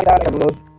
cuidado, amor.